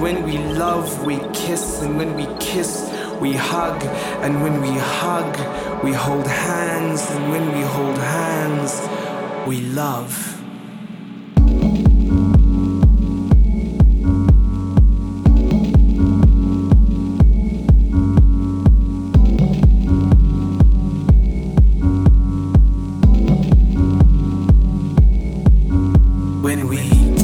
when we love, we kiss, and when we kiss, we hug, and when we hug, we hold hands, and when we hold hands, we love. when we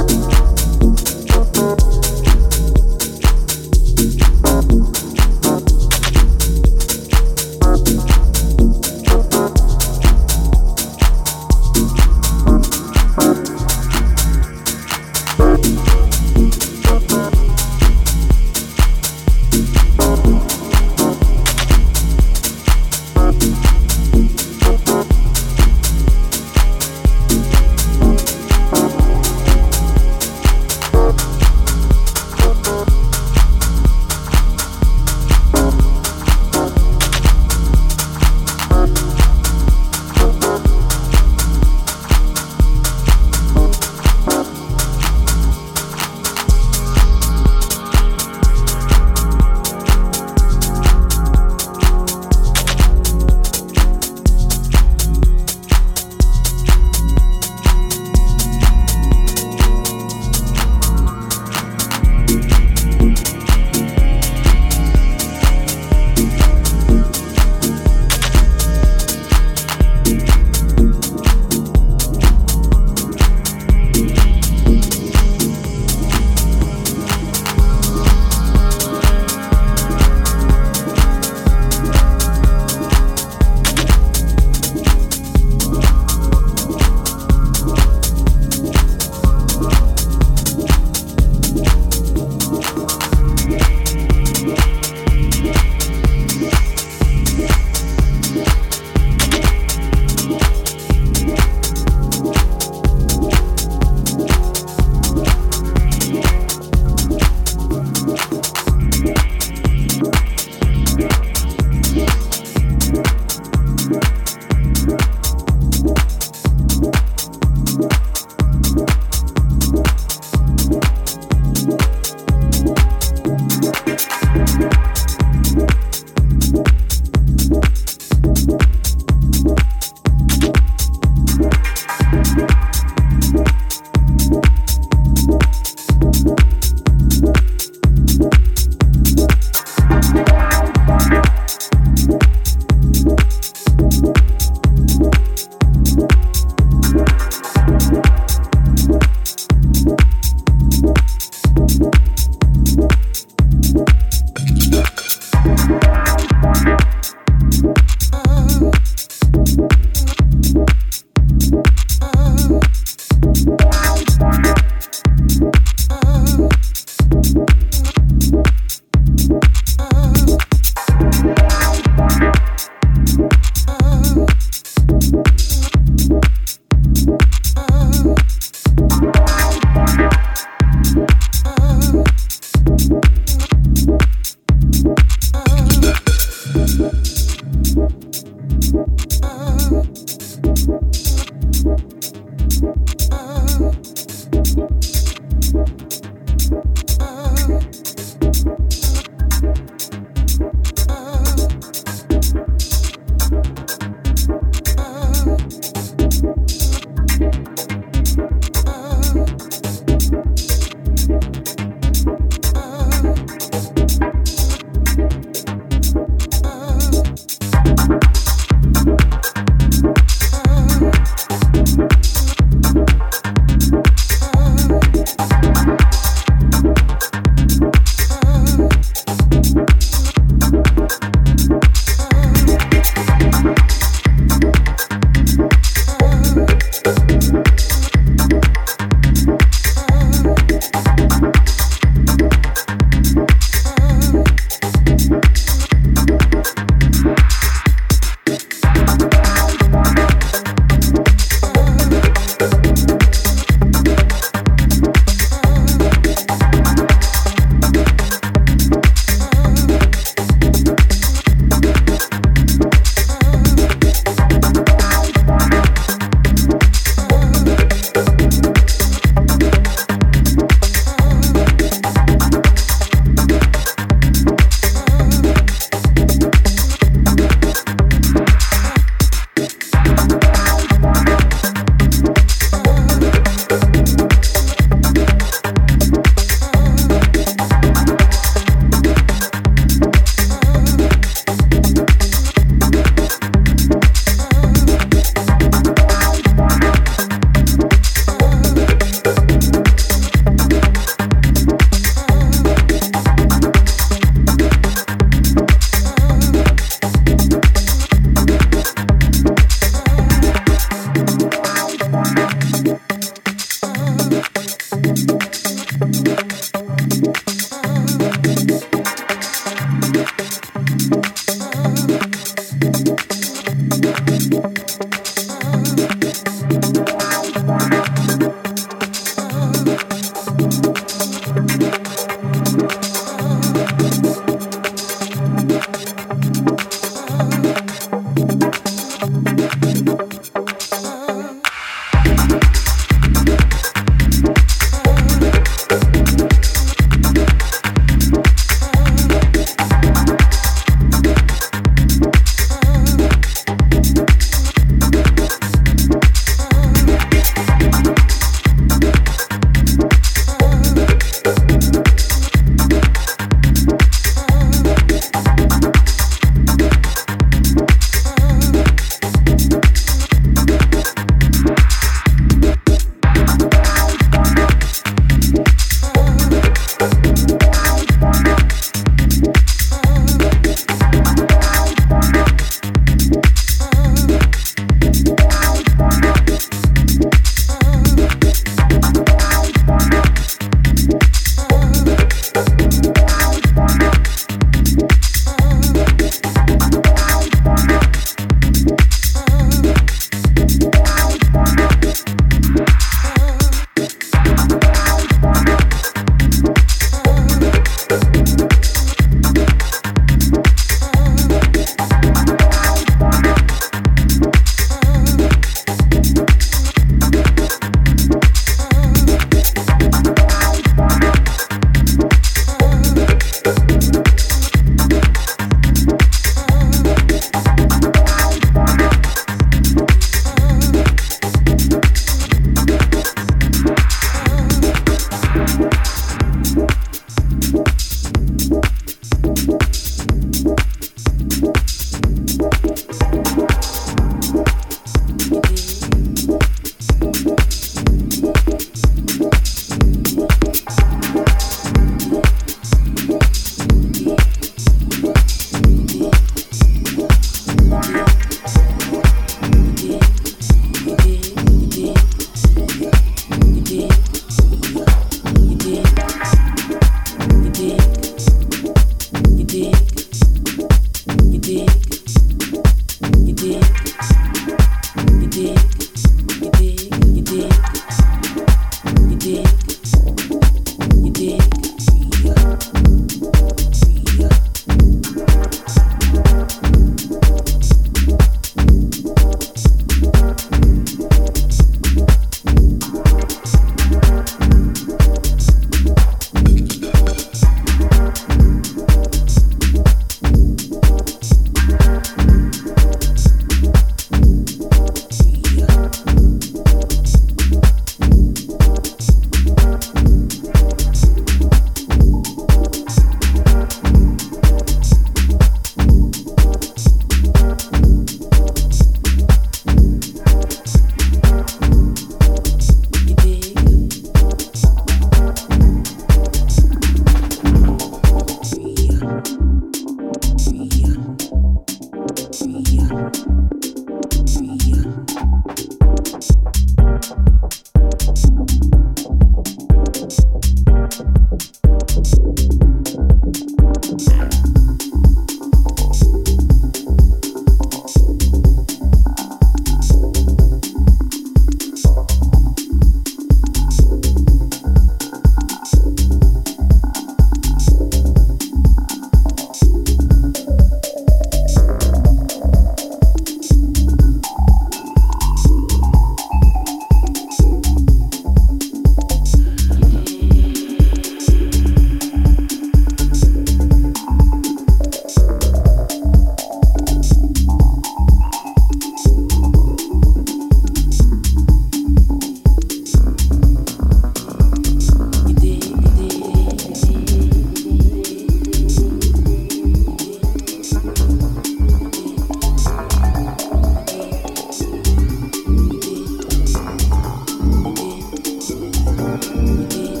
you.